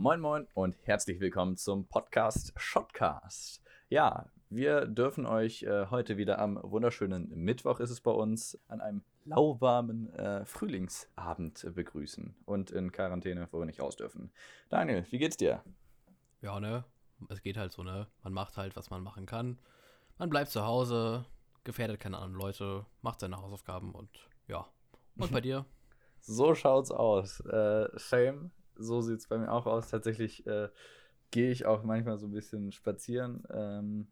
Moin Moin und herzlich willkommen zum Podcast Shotcast. Ja, wir dürfen euch äh, heute wieder am wunderschönen Mittwoch ist es bei uns an einem lauwarmen äh, Frühlingsabend begrüßen und in Quarantäne, wo wir nicht raus dürfen. Daniel, wie geht's dir? Ja, ne? Es geht halt so, ne? Man macht halt, was man machen kann. Man bleibt zu Hause, gefährdet keine anderen Leute, macht seine Hausaufgaben und ja. Und bei dir? So schaut's aus. Äh, Shame, so sieht's bei mir auch aus. Tatsächlich äh, gehe ich auch manchmal so ein bisschen spazieren. Ähm,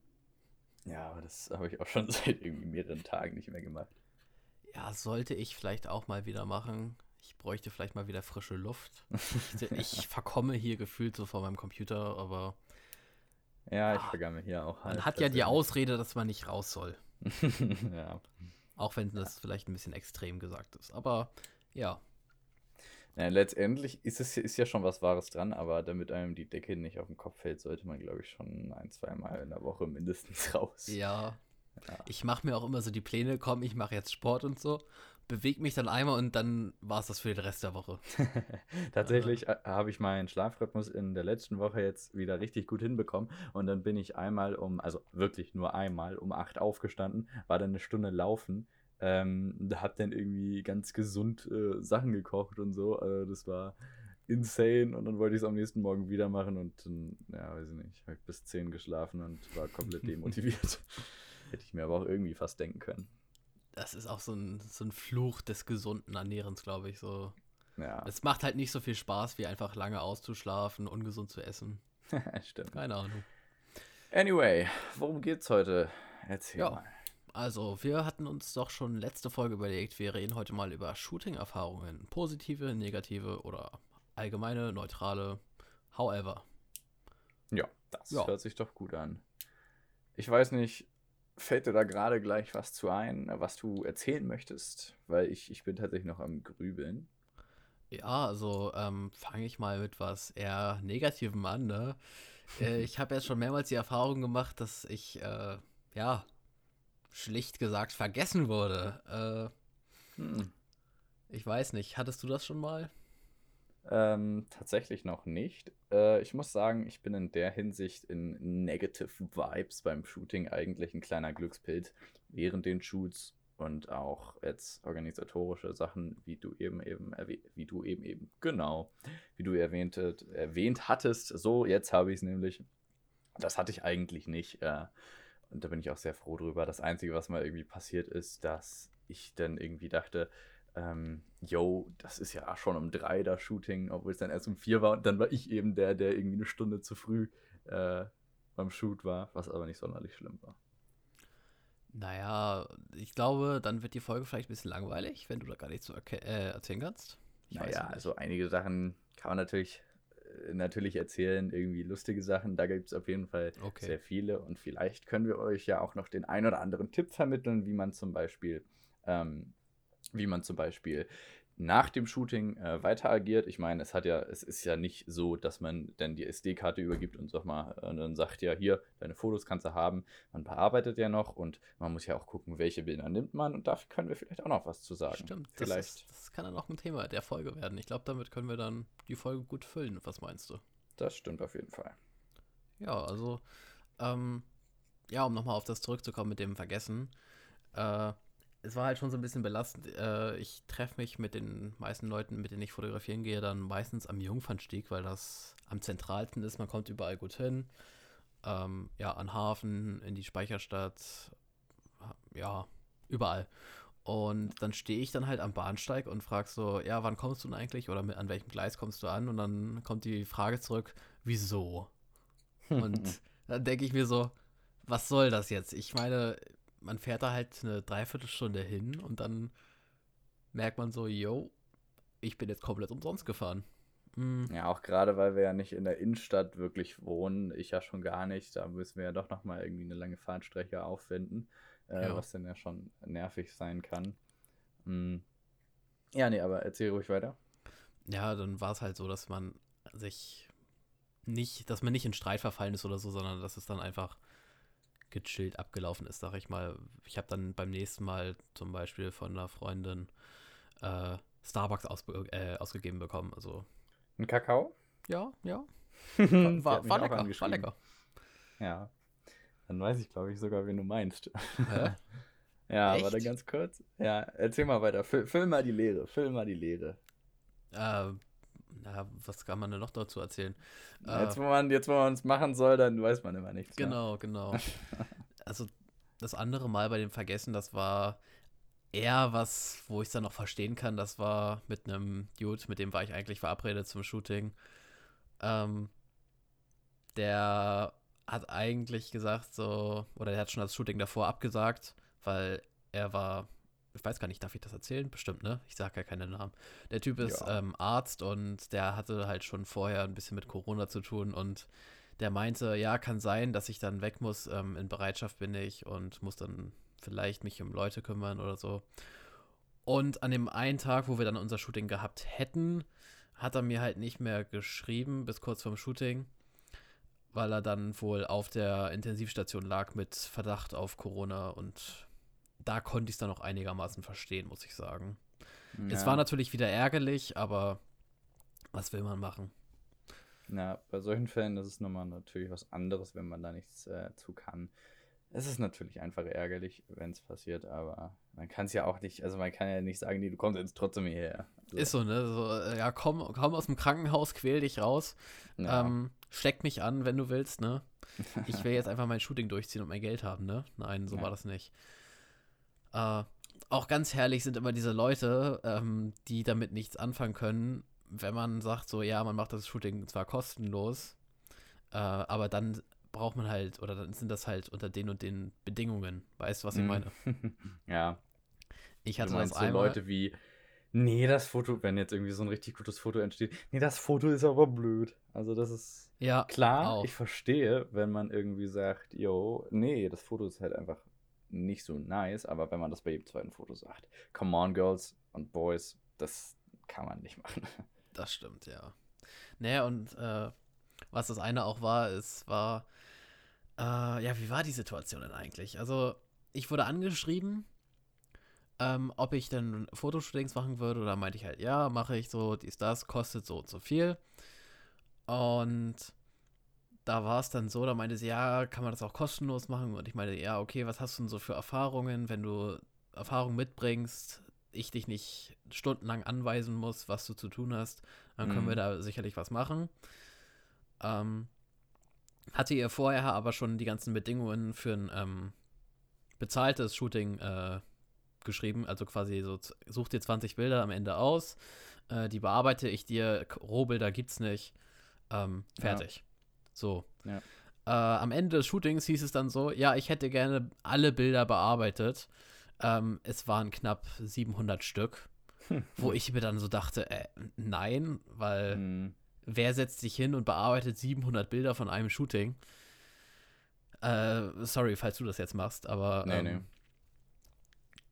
ja, aber das habe ich auch schon seit irgendwie mehreren Tagen nicht mehr gemacht. Ja, sollte ich vielleicht auch mal wieder machen. Ich bräuchte vielleicht mal wieder frische Luft. Ich, ich verkomme hier gefühlt so vor meinem Computer, aber. Ja, ich ah, vergamme hier auch halt. Man hat ja die Ausrede, dass man nicht raus soll. ja. Auch wenn das vielleicht ein bisschen extrem gesagt ist. Aber ja. Ja letztendlich ist es ist ja schon was Wahres dran, aber damit einem die Decke nicht auf den Kopf fällt, sollte man, glaube ich, schon ein, zwei Mal in der Woche mindestens raus. Ja. ja. Ich mache mir auch immer so die Pläne, komm, ich mache jetzt Sport und so, bewege mich dann einmal und dann war es das für den Rest der Woche. Tatsächlich äh, habe ich meinen Schlafrhythmus in der letzten Woche jetzt wieder richtig gut hinbekommen und dann bin ich einmal um, also wirklich nur einmal um acht aufgestanden, war dann eine Stunde laufen ähm, da hab dann irgendwie ganz gesund äh, Sachen gekocht und so. Also das war insane und dann wollte ich es am nächsten Morgen wieder machen und dann, ja, weiß ich nicht, habe ich bis 10 geschlafen und war komplett demotiviert. Hätte ich mir aber auch irgendwie fast denken können. Das ist auch so ein, so ein Fluch des gesunden Ernährens, glaube ich. So. Ja. Es macht halt nicht so viel Spaß, wie einfach lange auszuschlafen, ungesund zu essen. Stimmt. Keine Ahnung. Anyway, worum geht's heute? Erzähl ja. mal. Also, wir hatten uns doch schon letzte Folge überlegt, wir reden heute mal über Shooting-Erfahrungen. Positive, negative oder allgemeine, neutrale, however. Ja, das ja. hört sich doch gut an. Ich weiß nicht, fällt dir da gerade gleich was zu ein, was du erzählen möchtest? Weil ich, ich bin tatsächlich noch am Grübeln. Ja, also ähm, fange ich mal mit was eher Negativem an. Ne? äh, ich habe jetzt schon mehrmals die Erfahrung gemacht, dass ich, äh, ja, schlicht gesagt vergessen wurde. Äh, hm. Ich weiß nicht, hattest du das schon mal? Ähm, tatsächlich noch nicht. Äh, ich muss sagen, ich bin in der Hinsicht in Negative Vibes beim Shooting eigentlich ein kleiner Glückspilz während den Shoots und auch jetzt organisatorische Sachen, wie du eben eben wie du eben eben genau, wie du erwähnt, erwähnt hattest. So, jetzt habe ich es nämlich. Das hatte ich eigentlich nicht. Äh, und da bin ich auch sehr froh drüber. Das Einzige, was mal irgendwie passiert ist, dass ich dann irgendwie dachte, ähm, yo, das ist ja schon um drei das Shooting, obwohl es dann erst um vier war. Und dann war ich eben der, der irgendwie eine Stunde zu früh äh, beim Shoot war, was aber nicht sonderlich schlimm war. Naja, ich glaube, dann wird die Folge vielleicht ein bisschen langweilig, wenn du da gar nichts so äh, erzählen kannst. Ich naja, also einige Sachen kann man natürlich natürlich erzählen, irgendwie lustige Sachen. Da gibt es auf jeden Fall okay. sehr viele. Und vielleicht können wir euch ja auch noch den ein oder anderen Tipp vermitteln, wie man zum Beispiel, ähm, wie man zum Beispiel nach dem Shooting äh, weiter agiert. Ich meine, es hat ja, es ist ja nicht so, dass man dann die SD-Karte übergibt und sag mal, und dann sagt ja, hier, deine Fotos kannst du haben. Man bearbeitet ja noch und man muss ja auch gucken, welche Bilder nimmt man und dafür können wir vielleicht auch noch was zu sagen. Stimmt, vielleicht. Das, ist, das kann dann auch ein Thema der Folge werden. Ich glaube, damit können wir dann die Folge gut füllen. Was meinst du? Das stimmt auf jeden Fall. Ja, also, ähm, ja, um nochmal auf das zurückzukommen mit dem Vergessen. Äh, es war halt schon so ein bisschen belastend. Äh, ich treffe mich mit den meisten Leuten, mit denen ich fotografieren gehe, dann meistens am Jungfernstieg, weil das am zentralsten ist. Man kommt überall gut hin. Ähm, ja, an Hafen, in die Speicherstadt, ja, überall. Und dann stehe ich dann halt am Bahnsteig und frage so, ja, wann kommst du denn eigentlich oder mit, an welchem Gleis kommst du an? Und dann kommt die Frage zurück, wieso? Und dann denke ich mir so, was soll das jetzt? Ich meine, man fährt da halt eine Dreiviertelstunde hin und dann merkt man so, yo, ich bin jetzt komplett umsonst gefahren. Mhm. Ja, auch gerade, weil wir ja nicht in der Innenstadt wirklich wohnen, ich ja schon gar nicht, da müssen wir ja doch nochmal irgendwie eine lange Fahrtstrecke aufwenden, äh, ja. was dann ja schon nervig sein kann. Mhm. Ja, nee, aber erzähl ruhig weiter. Ja, dann war es halt so, dass man sich nicht, dass man nicht in Streit verfallen ist oder so, sondern dass es dann einfach gechillt abgelaufen ist, sag ich mal. Ich habe dann beim nächsten Mal zum Beispiel von einer Freundin äh, Starbucks aus, äh, ausgegeben bekommen. Also. Ein Kakao? Ja, ja. war, war, war lecker, war lecker. Ja. Dann weiß ich, glaube ich, sogar, wen du meinst. Hä? ja, Echt? warte ganz kurz. Ja, erzähl mal weiter. Füll, füll mal die Lehre. Füll mal die Lehre. Äh, na, was kann man denn noch dazu erzählen? Jetzt, wo man jetzt, wo man es machen soll, dann weiß man immer nichts. Genau, mehr. genau. also das andere Mal bei dem Vergessen, das war eher was, wo ich es dann noch verstehen kann. Das war mit einem Dude, mit dem war ich eigentlich verabredet zum Shooting. Ähm, der hat eigentlich gesagt, so, oder er hat schon das Shooting davor abgesagt, weil er war, ich weiß gar nicht, darf ich das erzählen? Bestimmt, ne? Ich sage ja keine Namen. Der Typ ist ja. ähm, Arzt und der hatte halt schon vorher ein bisschen mit Corona zu tun und der meinte, ja, kann sein, dass ich dann weg muss, ähm, in Bereitschaft bin ich und muss dann vielleicht mich um Leute kümmern oder so. Und an dem einen Tag, wo wir dann unser Shooting gehabt hätten, hat er mir halt nicht mehr geschrieben bis kurz vorm Shooting weil er dann wohl auf der Intensivstation lag mit Verdacht auf Corona und da konnte ich es dann auch einigermaßen verstehen, muss ich sagen. Ja. Es war natürlich wieder ärgerlich, aber was will man machen? Ja, bei solchen Fällen ist es nochmal natürlich was anderes, wenn man da nichts äh, zu kann. Es ist natürlich einfach ärgerlich, wenn es passiert, aber man kann es ja auch nicht, also man kann ja nicht sagen, nee, du kommst jetzt trotzdem hierher. So. Ist so, ne? So, äh, ja, komm, komm aus dem Krankenhaus, quäl dich raus. Ja. Ähm, steck mich an, wenn du willst, ne? Ich will jetzt einfach mein Shooting durchziehen und mein Geld haben, ne? Nein, so ja. war das nicht. Äh, auch ganz herrlich sind immer diese Leute, ähm, die damit nichts anfangen können, wenn man sagt, so, ja, man macht das Shooting zwar kostenlos, äh, aber dann braucht man halt, oder dann sind das halt unter den und den Bedingungen. Weißt du, was ich mhm. meine? ja. Ich hatte du meinst das einmal, so Leute wie, nee, das Foto, wenn jetzt irgendwie so ein richtig gutes Foto entsteht, nee, das Foto ist aber blöd. Also das ist ja, klar, auch. ich verstehe, wenn man irgendwie sagt, yo, nee, das Foto ist halt einfach nicht so nice, aber wenn man das bei jedem zweiten Foto sagt, come on, Girls und Boys, das kann man nicht machen. Das stimmt, ja. Naja, und äh, was das eine auch war, es war, äh, ja, wie war die Situation denn eigentlich? Also, ich wurde angeschrieben, ähm, ob ich denn Fotoshootings machen würde, oder meinte ich halt, ja, mache ich so, dies, das, kostet so und so viel. Und da war es dann so, da meinte sie, ja, kann man das auch kostenlos machen? Und ich meinte, ja, okay, was hast du denn so für Erfahrungen, wenn du Erfahrung mitbringst, ich dich nicht stundenlang anweisen muss, was du zu tun hast, dann können mhm. wir da sicherlich was machen. Ähm, hatte ihr vorher aber schon die ganzen Bedingungen für ein ähm, bezahltes Shooting äh, geschrieben. Also quasi so, such dir 20 Bilder am Ende aus, äh, die bearbeite ich dir, Rohbilder gibt's nicht. Ähm, fertig. Ja. So. Ja. Äh, am Ende des Shootings hieß es dann so, ja, ich hätte gerne alle Bilder bearbeitet. Ähm, es waren knapp 700 Stück, wo ich mir dann so dachte, äh, nein, weil hm wer setzt sich hin und bearbeitet 700 Bilder von einem Shooting? Äh, sorry, falls du das jetzt machst, aber. Nee, ähm, nee.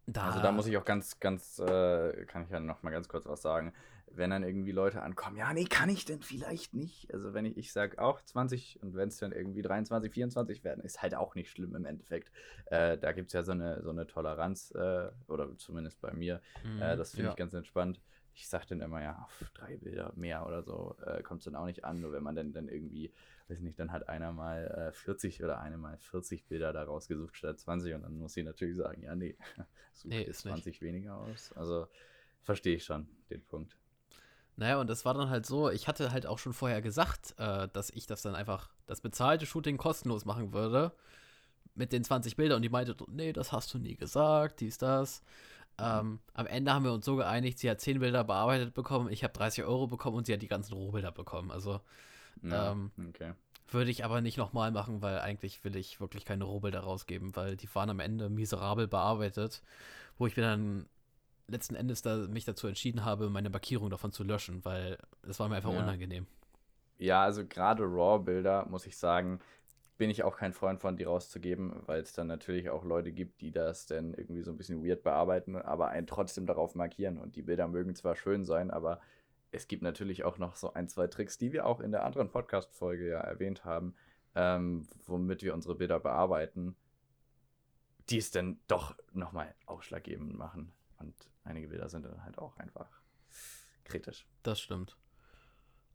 Da also da muss ich auch ganz, ganz, äh, kann ich ja noch mal ganz kurz was sagen. Wenn dann irgendwie Leute ankommen, ja, nee, kann ich denn vielleicht nicht. Also wenn ich, ich sag auch 20 und wenn es dann irgendwie 23, 24 werden, ist halt auch nicht schlimm im Endeffekt. Äh, da gibt es ja so eine, so eine Toleranz, äh, oder zumindest bei mir. Mhm, das finde ja. ich ganz entspannt ich sag dann immer, ja, auf drei Bilder mehr oder so äh, kommt es dann auch nicht an. Nur wenn man dann, dann irgendwie, weiß nicht, dann hat einer mal äh, 40 oder eine mal 40 Bilder da rausgesucht statt 20 und dann muss sie natürlich sagen, ja, nee, such nee, ist 20 nicht. weniger aus. Also verstehe ich schon den Punkt. Naja, und das war dann halt so, ich hatte halt auch schon vorher gesagt, äh, dass ich das dann einfach, das bezahlte Shooting kostenlos machen würde. Mit den 20 Bildern und die meinte, nee, das hast du nie gesagt, dies, das. Ähm, am Ende haben wir uns so geeinigt, sie hat 10 Bilder bearbeitet bekommen, ich habe 30 Euro bekommen und sie hat die ganzen Rohbilder bekommen. Also ja, ähm, okay. würde ich aber nicht nochmal machen, weil eigentlich will ich wirklich keine Rohbilder rausgeben, weil die waren am Ende miserabel bearbeitet, wo ich mir dann letzten Endes da, mich dazu entschieden habe, meine Markierung davon zu löschen, weil es war mir einfach ja. unangenehm. Ja, also gerade RAW-Bilder, muss ich sagen, bin ich auch kein Freund von, die rauszugeben, weil es dann natürlich auch Leute gibt, die das dann irgendwie so ein bisschen weird bearbeiten, aber einen trotzdem darauf markieren. Und die Bilder mögen zwar schön sein, aber es gibt natürlich auch noch so ein, zwei Tricks, die wir auch in der anderen Podcast-Folge ja erwähnt haben, ähm, womit wir unsere Bilder bearbeiten, die es dann doch nochmal ausschlaggebend machen. Und einige Bilder sind dann halt auch einfach kritisch. Das stimmt.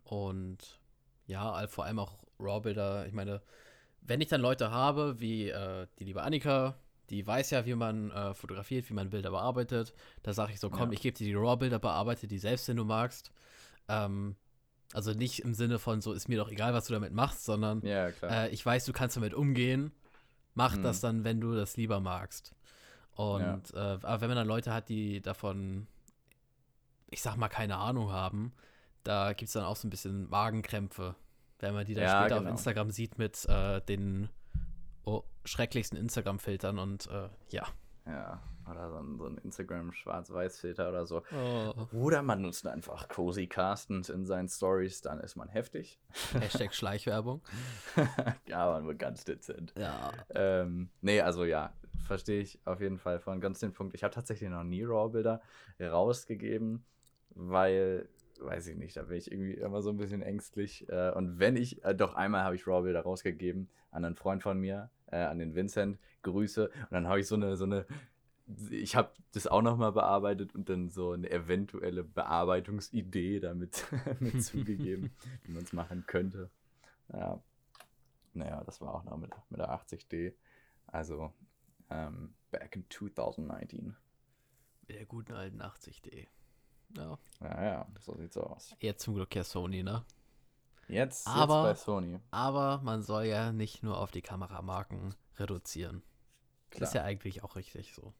Und ja, vor allem auch RAW-Bilder. Ich meine, wenn ich dann Leute habe, wie äh, die liebe Annika, die weiß ja, wie man äh, fotografiert, wie man Bilder bearbeitet, da sage ich so, komm, ja. ich gebe dir die RAW-Bilder, bearbeite die selbst, wenn du magst. Ähm, also nicht im Sinne von so, ist mir doch egal, was du damit machst, sondern ja, äh, ich weiß, du kannst damit umgehen. Mach mhm. das dann, wenn du das lieber magst. Und ja. äh, aber wenn man dann Leute hat, die davon, ich sag mal, keine Ahnung haben, da gibt es dann auch so ein bisschen Magenkrämpfe, wenn man die dann ja, später genau. auf Instagram sieht mit äh, den oh, schrecklichsten Instagram-Filtern und äh, ja. Ja, oder so ein, so ein Instagram-Schwarz-Weiß-Filter oder so. Oh. Oder man nutzt einfach Cozy Carstens in seinen Stories, dann ist man heftig. Hashtag Schleichwerbung. ja, aber nur ganz dezent. Ja. Ähm, nee, also ja, verstehe ich auf jeden Fall von ganz den Punkt. Ich habe tatsächlich noch nie RAW-Bilder rausgegeben, weil, weiß ich nicht, da bin ich irgendwie immer so ein bisschen ängstlich. Äh, und wenn ich, äh, doch einmal habe ich RAW-Bilder rausgegeben an einen Freund von mir, äh, an den Vincent, Grüße. Und dann habe ich so eine, so eine ich habe das auch nochmal bearbeitet und dann so eine eventuelle Bearbeitungsidee damit mit zugegeben, wie man es machen könnte. Ja. Naja, das war auch noch mit, mit der 80D. Also, ähm, back in 2019. Mit der guten alten 80D. Ja. Ja, ja, so sieht's aus. Jetzt zum Glück ja Sony, ne? Jetzt, aber, jetzt bei Sony. Aber man soll ja nicht nur auf die Kameramarken reduzieren. Klar. Ist ja eigentlich auch richtig so.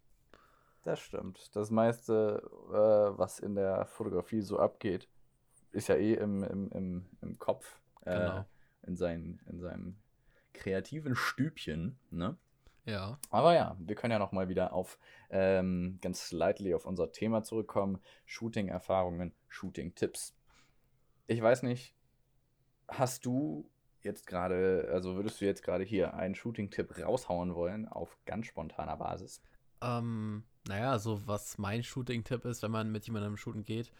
Das stimmt. Das meiste, äh, was in der Fotografie so abgeht, ist ja eh im, im, im, im Kopf. Äh, genau. In, sein, in seinem kreativen Stübchen, ne? Ja. Aber ja, wir können ja noch mal wieder auf ähm, ganz slightly auf unser Thema zurückkommen. Shooting-Erfahrungen, Shooting-Tipps. Ich weiß nicht, hast du jetzt gerade, also würdest du jetzt gerade hier einen Shooting-Tipp raushauen wollen auf ganz spontaner Basis? Ähm, naja, so was mein Shooting-Tipp ist, wenn man mit jemandem shooten geht,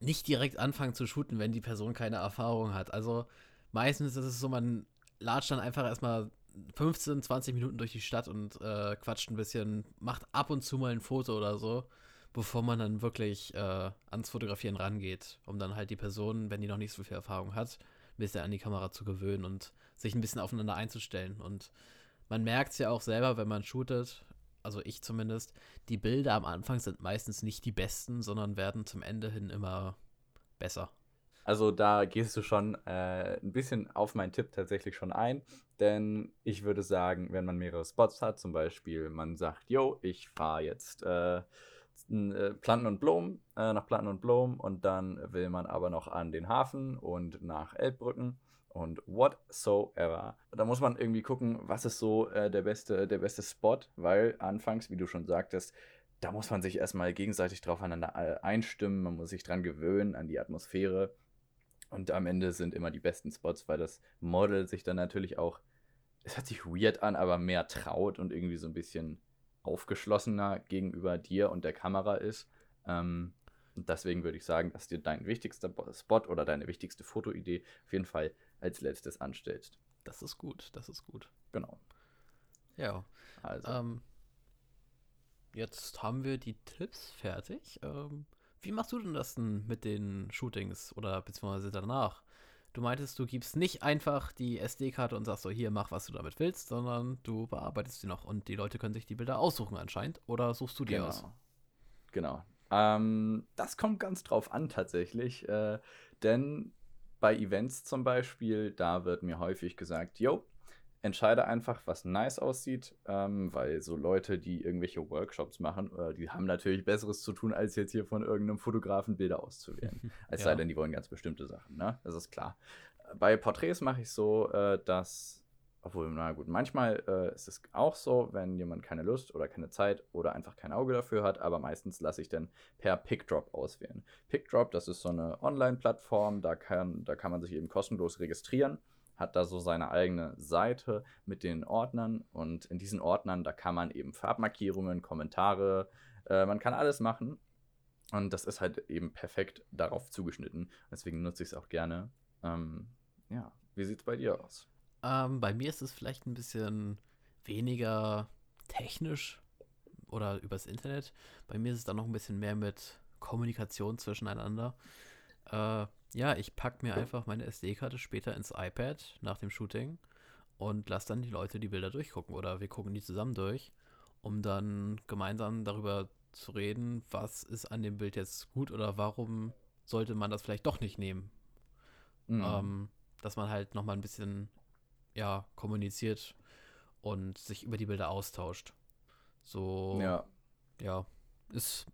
nicht direkt anfangen zu shooten, wenn die Person keine Erfahrung hat. Also meistens ist es so, man latscht dann einfach erstmal 15, 20 Minuten durch die Stadt und äh, quatscht ein bisschen, macht ab und zu mal ein Foto oder so, bevor man dann wirklich äh, ans Fotografieren rangeht, um dann halt die Person, wenn die noch nicht so viel Erfahrung hat, ein bisschen an die Kamera zu gewöhnen und sich ein bisschen aufeinander einzustellen. Und man merkt es ja auch selber, wenn man shootet, also ich zumindest, die Bilder am Anfang sind meistens nicht die besten, sondern werden zum Ende hin immer besser. Also da gehst du schon äh, ein bisschen auf meinen Tipp tatsächlich schon ein, denn ich würde sagen, wenn man mehrere Spots hat, zum Beispiel man sagt, yo, ich fahre jetzt äh, äh Planten und Blumen, äh, nach Planten und Blumen und dann will man aber noch an den Hafen und nach Elbbrücken und whatsoever. Da muss man irgendwie gucken, was ist so äh, der, beste, der beste Spot, weil anfangs, wie du schon sagtest, da muss man sich erstmal gegenseitig drauf äh, einstimmen, man muss sich dran gewöhnen, an die Atmosphäre. Und am Ende sind immer die besten Spots, weil das Model sich dann natürlich auch, es hört sich weird an, aber mehr traut und irgendwie so ein bisschen aufgeschlossener gegenüber dir und der Kamera ist. Ähm, und deswegen würde ich sagen, dass dir dein wichtigster Spot oder deine wichtigste Fotoidee auf jeden Fall als letztes anstellst. Das ist gut, das ist gut. Genau. Ja. Also. Ähm, jetzt haben wir die Tipps fertig. Ähm, wie machst du denn das denn mit den Shootings oder beziehungsweise danach? Du meintest, du gibst nicht einfach die SD-Karte und sagst so, hier, mach, was du damit willst, sondern du bearbeitest sie noch und die Leute können sich die Bilder aussuchen anscheinend. Oder suchst du die genau. aus? Genau. Ähm, das kommt ganz drauf an tatsächlich, äh, denn bei Events zum Beispiel, da wird mir häufig gesagt, yo, entscheide einfach, was nice aussieht, ähm, weil so Leute, die irgendwelche Workshops machen, äh, die haben natürlich Besseres zu tun, als jetzt hier von irgendeinem Fotografen Bilder auszuwählen. Es ja. sei denn, die wollen ganz bestimmte Sachen, ne? Das ist klar. Bei Porträts mache ich so, äh, dass obwohl, na gut, manchmal äh, ist es auch so, wenn jemand keine Lust oder keine Zeit oder einfach kein Auge dafür hat, aber meistens lasse ich dann per PickDrop auswählen. PickDrop, das ist so eine Online-Plattform, da kann, da kann man sich eben kostenlos registrieren, hat da so seine eigene Seite mit den Ordnern und in diesen Ordnern, da kann man eben Farbmarkierungen, Kommentare, äh, man kann alles machen und das ist halt eben perfekt darauf zugeschnitten. Deswegen nutze ich es auch gerne. Ähm, ja, wie sieht es bei dir aus? Ähm, bei mir ist es vielleicht ein bisschen weniger technisch oder übers Internet. Bei mir ist es dann noch ein bisschen mehr mit Kommunikation zwischeneinander. Äh, ja, ich packe mir einfach meine SD-Karte später ins iPad nach dem Shooting und lasse dann die Leute die Bilder durchgucken oder wir gucken die zusammen durch, um dann gemeinsam darüber zu reden, was ist an dem Bild jetzt gut oder warum sollte man das vielleicht doch nicht nehmen. Mhm. Ähm, dass man halt nochmal ein bisschen ja, kommuniziert und sich über die Bilder austauscht. So, ja, ja ist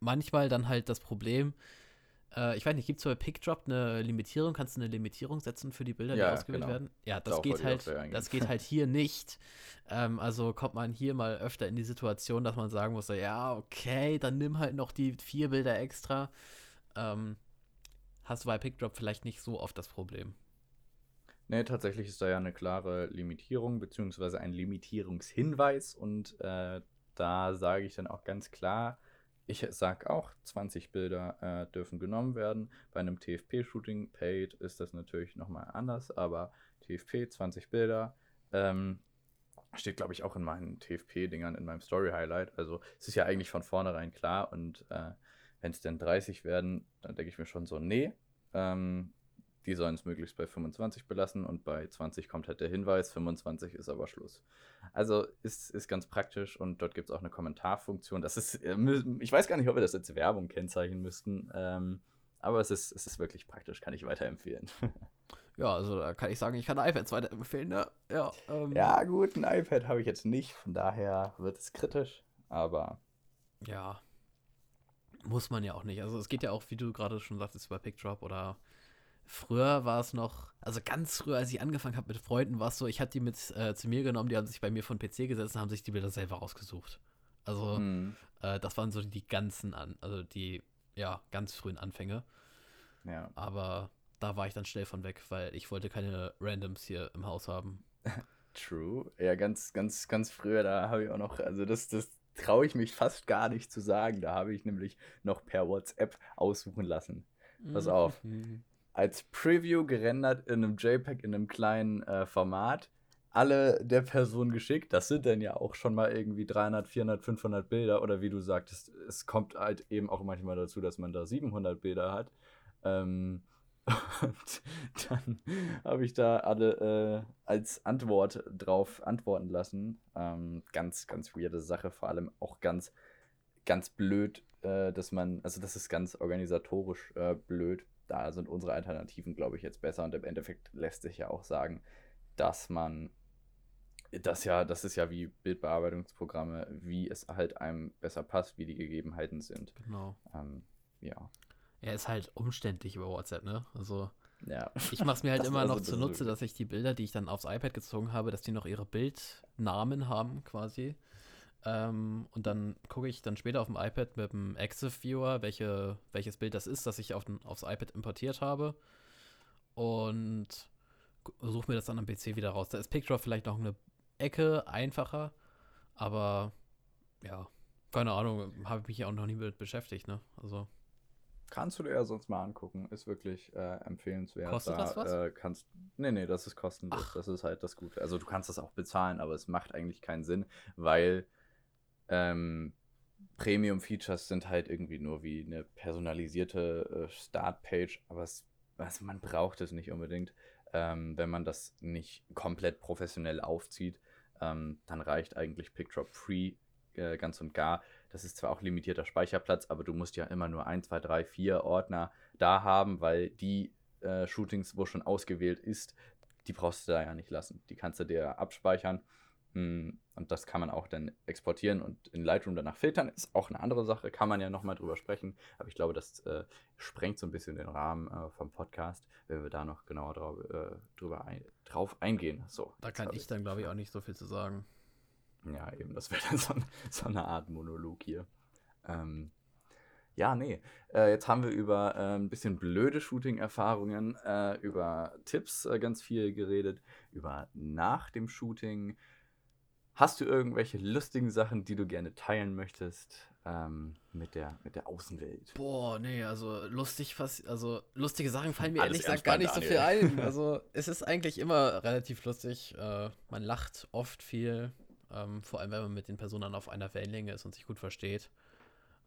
manchmal dann halt das Problem, äh, ich weiß nicht, gibt es bei PickDrop eine Limitierung? Kannst du eine Limitierung setzen für die Bilder, die ausgewählt genau. werden? Ja, das geht halt, das geht halt hier nicht. Ähm, also kommt man hier mal öfter in die Situation, dass man sagen muss, ja, okay, dann nimm halt noch die vier Bilder extra. Ähm, hast du bei PickDrop vielleicht nicht so oft das Problem. Nee, tatsächlich ist da ja eine klare Limitierung, beziehungsweise ein Limitierungshinweis. Und äh, da sage ich dann auch ganz klar, ich sage auch, 20 Bilder äh, dürfen genommen werden. Bei einem TFP-Shooting Paid ist das natürlich nochmal anders, aber TFP 20 Bilder. Ähm, steht, glaube ich, auch in meinen TFP-Dingern in meinem Story-Highlight. Also es ist ja eigentlich von vornherein klar und äh, wenn es denn 30 werden, dann denke ich mir schon so, nee, ähm, die sollen es möglichst bei 25 belassen und bei 20 kommt halt der Hinweis, 25 ist aber Schluss. Also ist, ist ganz praktisch und dort gibt es auch eine Kommentarfunktion. Das ist, äh, ich weiß gar nicht, ob wir das als Werbung kennzeichnen müssten, ähm, aber es ist, es ist wirklich praktisch, kann ich weiterempfehlen. Ja, also da kann ich sagen, ich kann iPads weiterempfehlen, ne? Ja, ähm, ja gut, ein iPad habe ich jetzt nicht, von daher wird es kritisch, aber. Ja, muss man ja auch nicht. Also es geht ja auch, wie du gerade schon sagtest, über PickDrop oder Früher war es noch, also ganz früher, als ich angefangen habe mit Freunden, war es so, ich hatte die mit äh, zu mir genommen, die haben sich bei mir von PC gesetzt und haben sich die Bilder selber rausgesucht. Also, mhm. äh, das waren so die ganzen, an, also die, ja, ganz frühen Anfänge. Ja. Aber da war ich dann schnell von weg, weil ich wollte keine Randoms hier im Haus haben. True. Ja, ganz, ganz, ganz früher, da habe ich auch noch, also das, das traue ich mich fast gar nicht zu sagen. Da habe ich nämlich noch per WhatsApp aussuchen lassen. Pass mhm. als Preview gerendert in einem JPEG in einem kleinen äh, Format. Alle der Person geschickt. Das sind dann ja auch schon mal irgendwie 300, 400, 500 Bilder. Oder wie du sagtest, es kommt halt eben auch manchmal dazu, dass man da 700 Bilder hat. Ähm, und dann habe ich da alle äh, als Antwort drauf antworten lassen. Ähm, ganz, ganz weirde Sache. Vor allem auch ganz, ganz blöd, äh, dass man, also das ist ganz organisatorisch äh, blöd da sind unsere Alternativen, glaube ich, jetzt besser. Und im Endeffekt lässt sich ja auch sagen, dass man das ja, das ist ja wie Bildbearbeitungsprogramme, wie es halt einem besser passt, wie die Gegebenheiten sind. Genau. Ähm, ja. Er ist halt umständlich über WhatsApp, ne? Also ja. ich mache es mir halt immer noch also zunutze, dass ich die Bilder, die ich dann aufs iPad gezogen habe, dass die noch ihre Bildnamen haben quasi. Ähm, und dann gucke ich dann später auf dem iPad mit dem Exif Viewer, welche, welches Bild das ist, das ich auf den, aufs iPad importiert habe. Und suche mir das dann am PC wieder raus. Da ist Picture vielleicht noch eine Ecke einfacher, aber ja, keine Ahnung, habe ich mich auch noch nie mit beschäftigt, ne? Also. Kannst du dir ja sonst mal angucken, ist wirklich äh, empfehlenswert. Kostet da, das was? Äh, kannst, nee, nee, das ist kostenlos, Ach. das ist halt das Gute. Also du kannst das auch bezahlen, aber es macht eigentlich keinen Sinn, weil ähm, Premium-Features sind halt irgendwie nur wie eine personalisierte äh, Startpage, aber es, also man braucht es nicht unbedingt. Ähm, wenn man das nicht komplett professionell aufzieht, ähm, dann reicht eigentlich PickDrop Free äh, ganz und gar. Das ist zwar auch limitierter Speicherplatz, aber du musst ja immer nur 1, 2, 3, 4 Ordner da haben, weil die äh, Shootings, wo schon ausgewählt ist, die brauchst du da ja nicht lassen. Die kannst du dir abspeichern und das kann man auch dann exportieren und in Lightroom danach filtern. Ist auch eine andere Sache, kann man ja nochmal drüber sprechen. Aber ich glaube, das äh, sprengt so ein bisschen den Rahmen äh, vom Podcast, wenn wir da noch genauer drauf, äh, drüber ein, drauf eingehen. So, da kann ich dann, glaube ich, auch nicht so viel zu sagen. Ja, eben, das wäre dann so, so, eine Art Monolog hier. Ähm, ja, nee. Äh, jetzt haben wir über äh, ein bisschen blöde Shooting-Erfahrungen, äh, über Tipps äh, ganz viel geredet, über nach dem Shooting, Hast du irgendwelche lustigen Sachen, die du gerne teilen möchtest ähm, mit, der, mit der Außenwelt? Boah, nee, also lustig fast, also lustige Sachen fallen mir ehrlich gesagt gar nicht Daniel. so viel ein. Also es ist eigentlich immer relativ lustig. Äh, man lacht oft viel, ähm, vor allem wenn man mit den Personen auf einer Wellenlänge ist und sich gut versteht.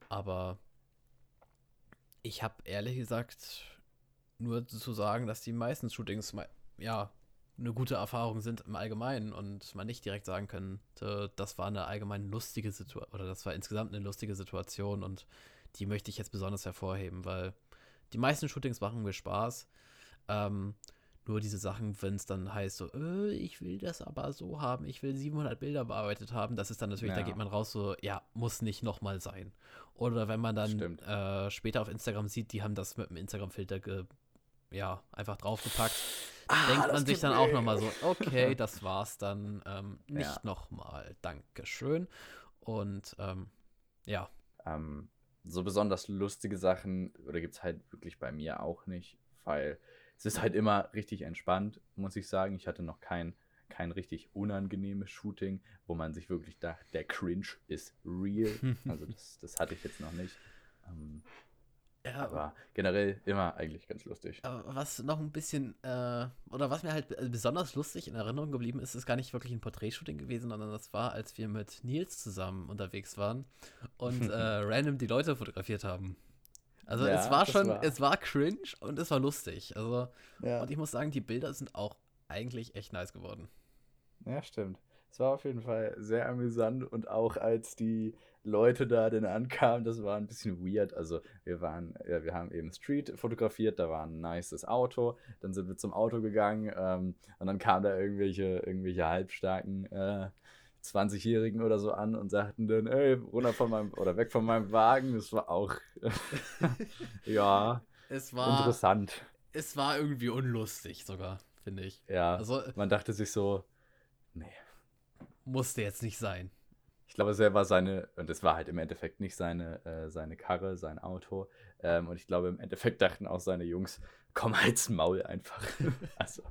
Aber ich habe ehrlich gesagt nur zu sagen, dass die meisten Shootings ja eine gute Erfahrung sind im Allgemeinen und man nicht direkt sagen könnte, das war eine allgemein lustige Situation oder das war insgesamt eine lustige Situation und die möchte ich jetzt besonders hervorheben, weil die meisten Shootings machen mir Spaß. Ähm, nur diese Sachen, wenn es dann heißt, so, äh, ich will das aber so haben, ich will 700 Bilder bearbeitet haben, das ist dann natürlich, ja. da geht man raus, so, ja, muss nicht nochmal sein. Oder wenn man dann äh, später auf Instagram sieht, die haben das mit dem Instagram-Filter ja, einfach draufgepackt, ah, denkt man sich dann auch nochmal so, okay, das war's dann, ähm, nicht ja. nochmal, Dankeschön. Und ähm, ja. Ähm, so besonders lustige Sachen, oder gibt es halt wirklich bei mir auch nicht, weil es ist halt immer richtig entspannt, muss ich sagen. Ich hatte noch kein, kein richtig unangenehmes Shooting, wo man sich wirklich dachte, der Cringe ist real. Also das, das hatte ich jetzt noch nicht. Ähm, ja, aber generell immer eigentlich ganz lustig. was noch ein bisschen, äh, oder was mir halt besonders lustig in Erinnerung geblieben ist, ist gar nicht wirklich ein Porträtshooting gewesen, sondern das war, als wir mit Nils zusammen unterwegs waren und äh, random die Leute fotografiert haben. Also ja, es war schon, war. es war cringe und es war lustig. Also, ja. und ich muss sagen, die Bilder sind auch eigentlich echt nice geworden. Ja, stimmt. Es war auf jeden Fall sehr amüsant und auch als die Leute da dann ankamen, das war ein bisschen weird. Also wir waren, ja, wir haben eben Street fotografiert, da war ein nices Auto, dann sind wir zum Auto gegangen ähm, und dann kamen da irgendwelche, irgendwelche halbstarken äh, 20-Jährigen oder so an und sagten dann, ey, runter von meinem oder weg von meinem Wagen. Das war auch ja es war, interessant. Es war irgendwie unlustig sogar, finde ich. Ja. Also, man dachte sich so, nee. Musste jetzt nicht sein. Ich glaube, es war seine, und es war halt im Endeffekt nicht seine, äh, seine Karre, sein Auto. Ähm, und ich glaube, im Endeffekt dachten auch seine Jungs, komm halt's Maul einfach. also,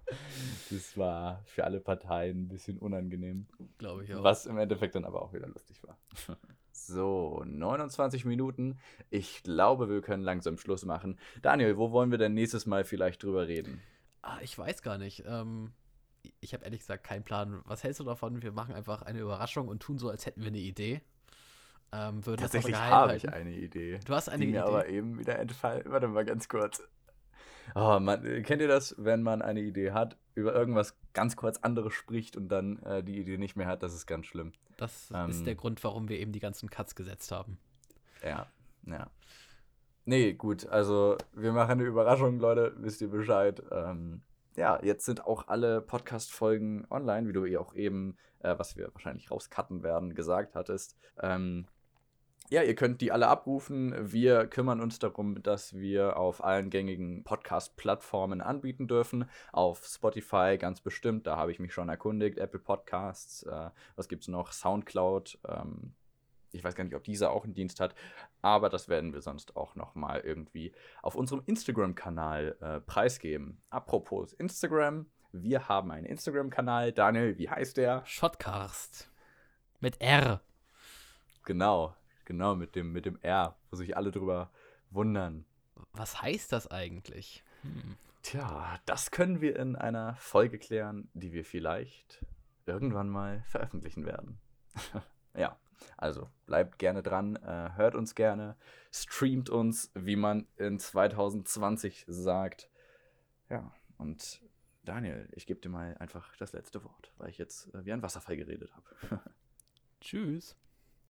das war für alle Parteien ein bisschen unangenehm. Glaube ich auch. Was im Endeffekt dann aber auch wieder lustig war. so, 29 Minuten. Ich glaube, wir können langsam Schluss machen. Daniel, wo wollen wir denn nächstes Mal vielleicht drüber reden? Ah, ich weiß gar nicht. Ähm, ich habe ehrlich gesagt keinen Plan. Was hältst du davon? Wir machen einfach eine Überraschung und tun so, als hätten wir eine Idee. Ähm, Tatsächlich habe ich eine Idee. Du hast eine die Idee. mir aber eben wieder entfallen. Warte mal ganz kurz. Oh, man, kennt ihr das, wenn man eine Idee hat, über irgendwas ganz kurz anderes spricht und dann äh, die Idee nicht mehr hat? Das ist ganz schlimm. Das ähm, ist der Grund, warum wir eben die ganzen Cuts gesetzt haben. Ja, ja. Nee, gut, also wir machen eine Überraschung, Leute, wisst ihr Bescheid. Ähm, ja, jetzt sind auch alle Podcast-Folgen online, wie du eh auch eben, äh, was wir wahrscheinlich rauscutten werden, gesagt hattest. Ähm, ja, ihr könnt die alle abrufen. Wir kümmern uns darum, dass wir auf allen gängigen Podcast-Plattformen anbieten dürfen. Auf Spotify ganz bestimmt, da habe ich mich schon erkundigt. Apple Podcasts, äh, was gibt es noch? Soundcloud. Ähm, ich weiß gar nicht, ob dieser auch einen Dienst hat, aber das werden wir sonst auch nochmal irgendwie auf unserem Instagram-Kanal äh, preisgeben. Apropos Instagram, wir haben einen Instagram-Kanal. Daniel, wie heißt der? Shotcast. Mit R. Genau, Genau, mit dem, mit dem R, wo sich alle drüber wundern. Was heißt das eigentlich? Hm. Tja, das können wir in einer Folge klären, die wir vielleicht irgendwann mal veröffentlichen werden. ja, also bleibt gerne dran, äh, hört uns gerne, streamt uns, wie man in 2020 sagt. Ja, und Daniel, ich gebe dir mal einfach das letzte Wort, weil ich jetzt äh, wie ein Wasserfall geredet habe. Tschüss.